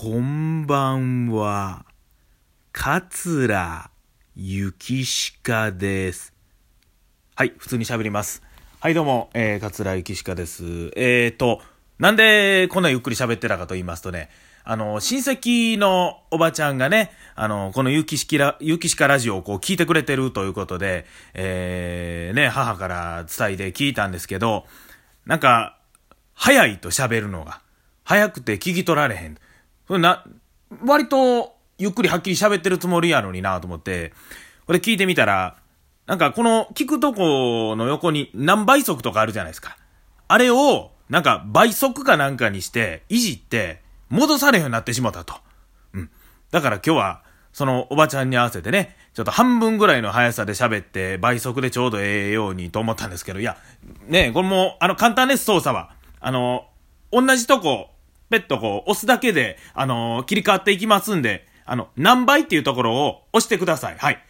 こんばんは。桂ゆきしかです。はい、普通に喋ります。はい、どうも、えー、桂ゆきしかです。えーと、なんでこんなゆっくり喋ってたかと言いますとね、あの、親戚のおばちゃんがね、あの、このゆきしきら、ゆきしかラジオをこう聞いてくれてるということで、えー、ね、母から伝えて聞いたんですけど、なんか、早いと喋るのが。早くて聞き取られへん。そな、割とゆっくりはっきり喋ってるつもりやのになと思って、これ聞いてみたら、なんかこの聞くとこの横に何倍速とかあるじゃないですか。あれを、なんか倍速かなんかにして、いじって、戻されへんようになってしまったと。うん。だから今日は、そのおばちゃんに合わせてね、ちょっと半分ぐらいの速さで喋って、倍速でちょうどええようにと思ったんですけど、いや、ねこれも、あの、簡単です、操作は。あの、同じとこ、ペットこう、押すだけで、あの切り替わっていきますんで、あの、何倍っていうところを押してください。はい。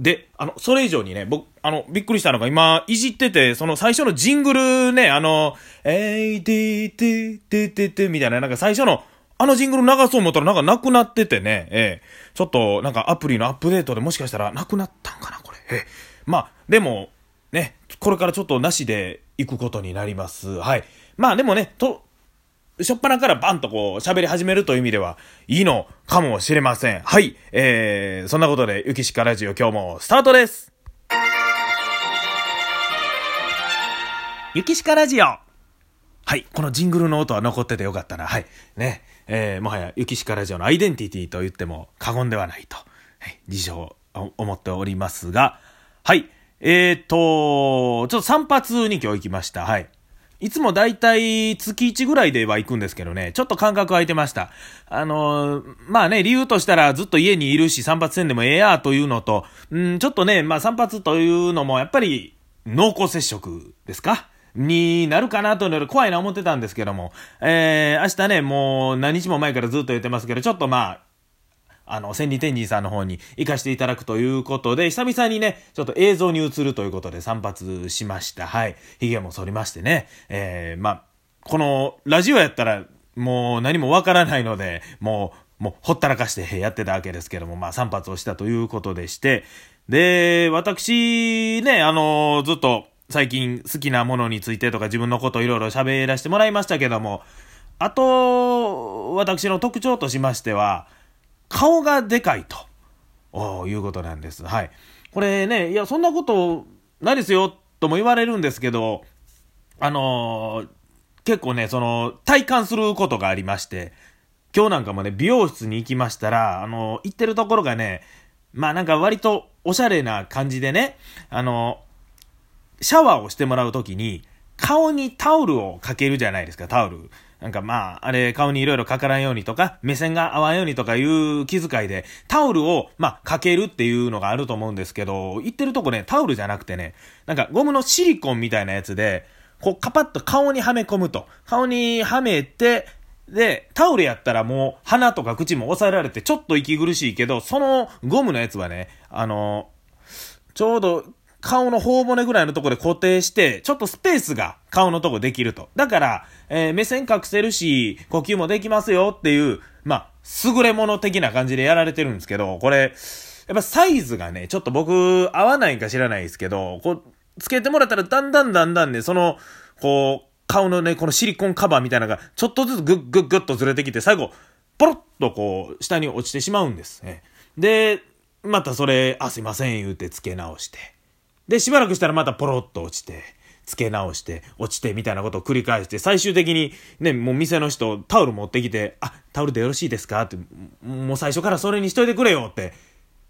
で、あの、それ以上にね、僕、あの、びっくりしたのが今、いじってて、その最初のジングルね、あの、えいてーてーてーてーてみたいな、なんか最初の、あのジングル流そう思ったらなんかなくなっててね、ええちょっとなんかアプリのアップデートでもしかしたらなくなったんかな、これ。ええまあ、でも、ね、これからちょっとなしで行くことになります。はい。まあでもね、と、しょっぱなからバンとこう喋り始めるという意味ではいいのかもしれません。はい。えー、そんなことで、ゆきしかラジオ今日もスタートです。ゆきしかラジオはい。このジングルの音は残っててよかったな。はい。ね。えー、もはや、ゆきしかラジオのアイデンティティと言っても過言ではないと、はい、自称お思っておりますが、はい。えーと、ちょっと散髪に今日行きました。はい。いつもだいたい月1ぐらいでは行くんですけどね、ちょっと間隔空いてました。あのーまあね、理由としたらずっと家にいるし散髪せんでもええやというのと、ん、ちょっとね、まあ散髪というのもやっぱり濃厚接触ですか？になるかなというので怖いな思ってたんですけども、えー、明日ね、もう何日も前からずっと言ってますけど、ちょっとまあ、あの、千里天神さんの方に行かせていただくということで、久々にね、ちょっと映像に映るということで散髪しました。はい。髭も剃りましてね。えー、まあ、このラジオやったらもう何もわからないので、もう、もうほったらかしてやってたわけですけども、まあ散髪をしたということでして、で、私ね、あのずっと最近好きなものについてとか自分のことをいろいろ喋らせてもらいましたけども、あと、私の特徴としましては、顔がでかいということなんです。はい。これね、いや、そんなことないですよ、とも言われるんですけど、あのー結構ね、その、体感することがありまして、今日なんかもね、美容室に行きましたら、あのー行ってるところがね、まあなんか割とおしゃれな感じでね、あのーシャワーをしてもらうときに、顔にタオルをかけるじゃないですか、タオル。なんかまあ、あれ、顔にいろいろかからんようにとか、目線が合わんようにとかいう気遣いで、タオルを、まあ、かけるっていうのがあると思うんですけど、言ってるとこね、タオルじゃなくてね、なんかゴムのシリコンみたいなやつで、こう、カパッと顔にはめ込むと。顔にはめて、で、タオルやったらもう鼻とか口も押さえられてちょっと息苦しいけど、そのゴムのやつはね、あの、ちょうど顔の頬骨ぐらいのところで固定して、ちょっとスペースが顔のとこできると。だから、えー目線隠せるし、呼吸もできますよっていう、まあ、優れもの的な感じでやられてるんですけど、これ、やっぱサイズがね、ちょっと僕合わないんか知らないですけど、こう、つけてもらったらだんだんだんだんね、その、こう、顔のね、このシリコンカバーみたいなのが、ちょっとずつグッグッグッとずれてきて、最後、ポロッとこう、下に落ちてしまうんですね。で、またそれ、あ、すいません、言うて付け直して。で、しばらくしたらまたポロッと落ちて、付け直して、落ちて、みたいなことを繰り返して、最終的に、ね、もう店の人、タオル持ってきて、あ、タオルでよろしいですか？って、もう最初からそれにしといてくれよって。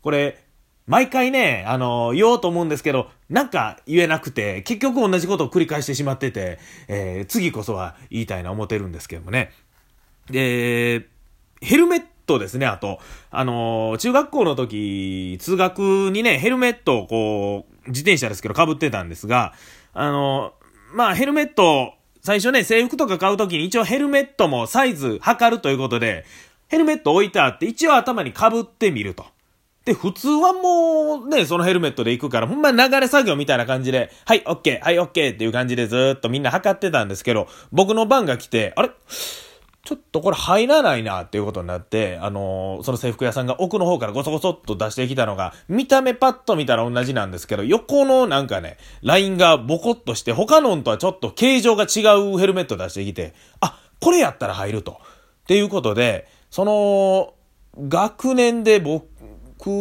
これ、毎回ね、あの、言おうと思うんですけど、なんか言えなくて、結局同じことを繰り返してしまってて、えー次こそは言いたいな思ってるんですけどもね。で、ヘルメットですね、あと。あのー中学校の時、通学にね、ヘルメットをこう、自転車ですけど被ってたんですが、あのーまあ、ヘルメット、最初ね、制服とか買う時に一応ヘルメットもサイズ測るということで、ヘルメット置いてあって、一応頭に被ってみると。で、普通はもうね、そのヘルメットで行くから、ほんま流れ作業みたいな感じで、はい、オッケー、はい、オッケーっていう感じでずっとみんな測ってたんですけど、僕の番が来て、あれ？ちょっとこれ入らないなっていうことになって、あのー、その制服屋さんが奥の方からゴソゴソっと出してきたのが、見た目パッと見たら同じなんですけど、横のなんかね、ラインがボコッとして、他のんとはちょっと形状が違うヘルメット出してきて、あ、これやったら入ると。っていうことで、その、学年で僕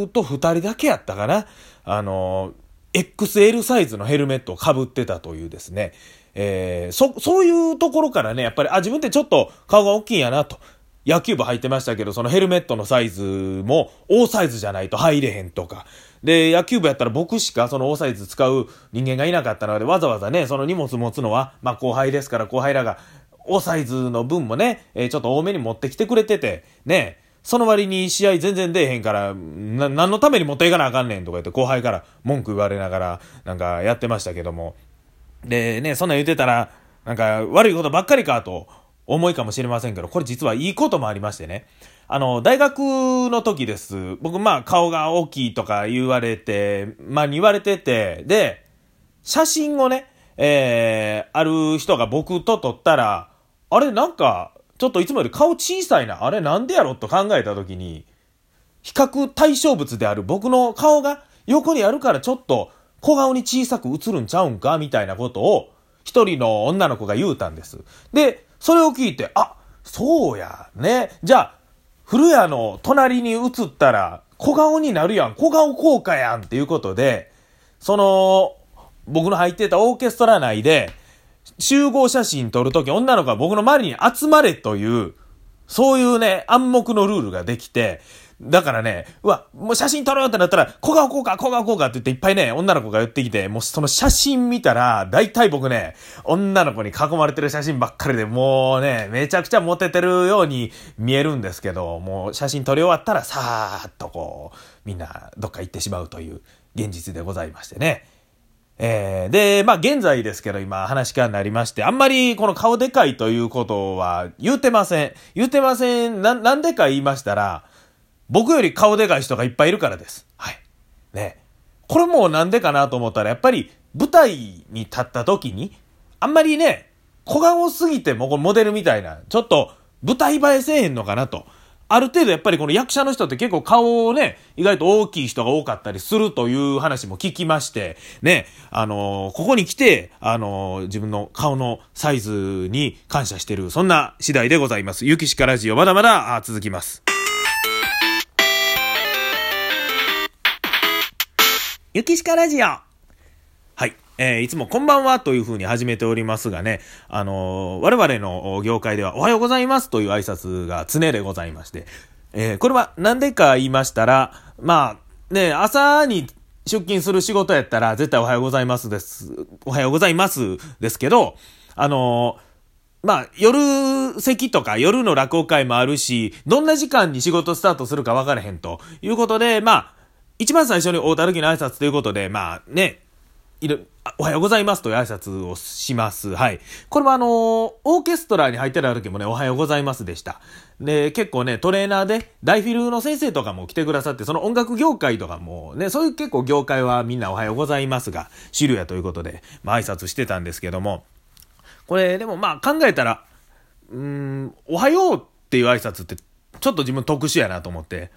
と二人だけやったかな。あのー、XL サイズのヘルメットを被ってたというですね、えー、そ、そういうところからね、やっぱり、あ、自分ってちょっと顔が大きいんやなと。野球部入ってましたけど、そのヘルメットのサイズも大サイズじゃないと入れへんとか。で、野球部やったら僕しかその大サイズ使う人間がいなかったので、わざわざね、その荷物持つのは、まあ後輩ですから後輩らが、大サイズの分もね、えー、ちょっと多めに持ってきてくれてて、ね、その割に試合全然出えへんから、な、何のために持っていかなあかんねんとか言って後輩から文句言われながら、なんかやってましたけども、でね、そんなん言ってたら、なんか悪いことばっかりかと思いかもしれませんけど、これ実はいいこともありましてね。あの、大学の時です。僕、まあ、顔が大きいとか言われて、まあ、言われてて、で、写真をね、えー、ある人が僕と撮ったら、あれ、なんか、ちょっといつもより顔小さいな。あれ、なんでやろと考えた時に、比較対象物である僕の顔が横にあるからちょっと小顔に小さく映るんちゃうんかみたいなことを、一人の女の子が言うたんです。で、それを聞いて、あ、そうや、ね。じゃあ、古谷の隣に映ったら、小顔になるやん。小顔効果やんっていうことで、その、僕の入ってたオーケストラ内で、集合写真撮るとき女の子が僕の周りに集まれという、そういうね、暗黙のルールができて、だからね、うわ、もう写真撮ろうってなったら、小顔こうか、小顔こうかって言っていっぱいね、女の子が寄ってきて、もうその写真見たら、大体僕ね、女の子に囲まれてる写真ばっかりで、もうね、めちゃくちゃモテてるように見えるんですけど、もう写真撮り終わったら、さーっとこう、みんなどっか行ってしまうという現実でございましてね。えー、で、まあ現在ですけど今話からなりまして、あんまりこの顔でかいということは言うてません。言うてません。な、なんでか言いましたら、僕より顔でかい人がいっぱいいるからです。はい。ね。これもなんでかなと思ったら、やっぱり舞台に立った時に、あんまりね、小顔すぎてもこれモデルみたいな、ちょっと舞台映えせえへんのかなと。ある程度やっぱりこの役者の人って結構顔をね、意外と大きい人が多かったりするという話も聞きまして、ね、あのー、ここに来て、あのー、自分の顔のサイズに感謝してる、そんな次第でございます。ゆきしかラジオまだまだ続きます。ゆきしかラジオ。い。えー、いつもこんばんはという風に始めておりますがね、あのー、我々の業界ではおはようございますという挨拶が常でございまして、えー、これはなんでか言いましたら、まあ、ね、朝に出勤する仕事やったら絶対おはようございますです。おはようございますですけど、あの、まあ、夜席とか夜の落語会もあるし、どんな時間に仕事スタートするか分からへんということで、まあ、一番最初に大たるきの挨拶ということで、まあね、いる、おはようございますという挨拶をします。はい。これはあのー、オーケストラに入ってた時もね、おはようございますでした。で、結構ね、トレーナーで、大フィルの先生とかも来てくださって、その音楽業界とかもね、そういう結構業界はみんなおはようございますが、主流やということで、まあ挨拶してたんですけども、これでもまあ考えたら、うん、おはようっていう挨拶ってちょっと自分特殊やなと思って、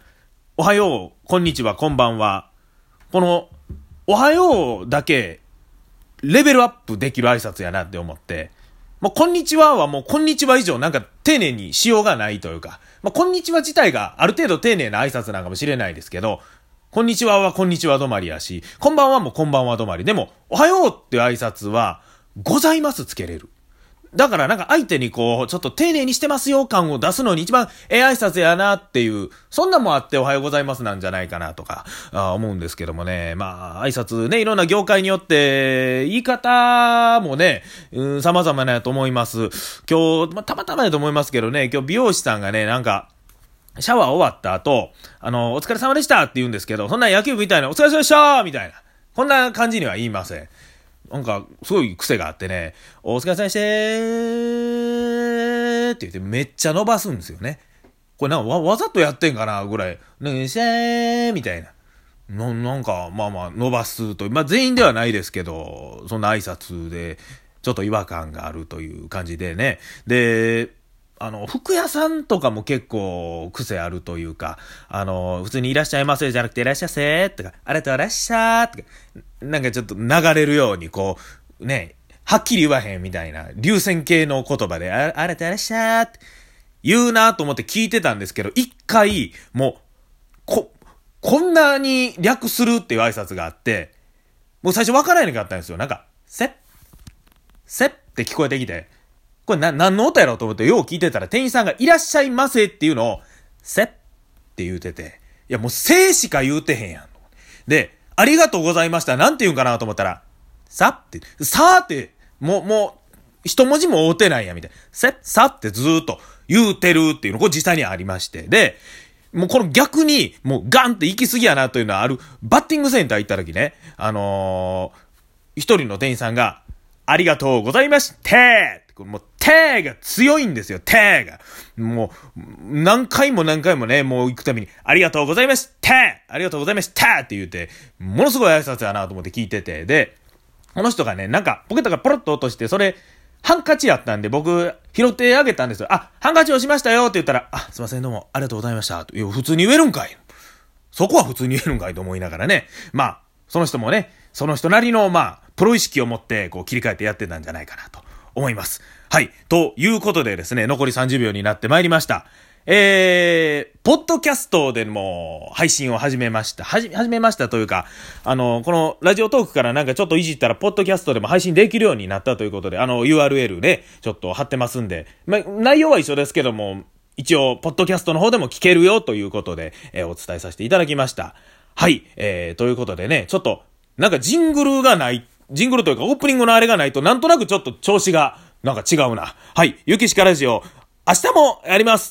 おはよう、こんにちは、こんばんは。この、おはようだけ、レベルアップできる挨拶やなって思って、もう、こんにちははもう、こんにちは以上なんか丁寧にしようがないというか、まあ、こんにちは自体がある程度丁寧な挨拶なんかもしれないですけど、こんにちははこんにちは止まりやし、こんばんはもこんばんは止まり。でも、おはようっていう挨拶は、ございますつけれる。だからなんか相手にこう、ちょっと丁寧にしてますよ感を出すのに一番ええ挨拶やなっていう、そんなもあっておはようございますなんじゃないかなとか、あ思うんですけどもね。まあ、挨拶ね、いろんな業界によって、言い方もね、うん、様々なやと思います。今日、まあ、たまたまやと思いますけどね、今日美容師さんがね、なんか、シャワー終わった後、あの、お疲れ様でしたって言うんですけど、そんな野球部みたいな、お疲れ様でしたみたいな。こんな感じには言いません。なんか、すごい癖があってね、お疲れ様でしたって言ってめっちゃ伸ばすんですよね。これなんかわわざとやってんかなぐらい、ねしーみたいな。ななんか、まあまあ、伸ばすと、まあ全員ではないですけど、そんな挨拶で、ちょっと違和感があるという感じでね。で、あの、服屋さんとかも結構癖あるというか、あの、普通にいらっしゃいませじゃなくていらっしゃいせとか、ありがとういらっしゃーとか、なんかちょっと流れるようにこう、ね、はっきり言わへんみたいな、流線形の言葉で、あありがとういらっしゃーって言うなと思って聞いてたんですけど、一回、もう、こ、こんなに略するっていう挨拶があって、もう最初分からへんかったんですよ。なんか、せっ、せって聞こえてきて、これな、何の音やろうと思ってよう聞いてたら店員さんがいらっしゃいませっていうのを、せって言うてて、いやもうせしか言うてへんやん。で、ありがとうございました。なんて言うんかなと思ったら、さって、さーって、もう、もう、一文字も合うてないや、みたいな。せ、さってずーっと言うてるっていうの、これ実際にありまして。で、もうこの逆に、もうガンって行き過ぎやなというのはある、バッティングセンター行った時ね、あのー、一人の店員さんが、ありがとうございましたもう、てーが強いんですよ、てーが。もう、何回も何回もね、もう行くために、ありがとうございましたありがとうございましたって言うて、ものすごい挨拶やなと思って聞いてて、で、この人がね、なんか、ポケットがポロッと落として、それ、ハンカチやったんで、僕、拾ってあげたんですよ。あ、ハンカチをしましたよって言ったら、あ、すいません、どうも、ありがとうございました。いや、普通に言えるんかい。そこは普通に言えるんかいと思いながらね。まあ、その人もね、その人なりの、まあ、プロ意識を持って、こう、切り替えてやってたんじゃないかなと思います。はい。ということでですね、残り30秒になってまいりました。えー、ポッドキャストでも配信を始めました。はじ、始めましたというか、あの、このラジオトークからなんかちょっといじったら、ポッドキャストでも配信できるようになったということで、あの、URL ね、ちょっと貼ってますんで、ま、内容は一緒ですけども、一応、ポッドキャストの方でも聞けるよということで、えー、お伝えさせていただきました。はい、えー、ということでね、ちょっと、なんかジングルがない、ジングルというかオープニングのあれがないと、なんとなくちょっと調子が、なんか違うな。はい。ゆきしかラジオ、明日もやります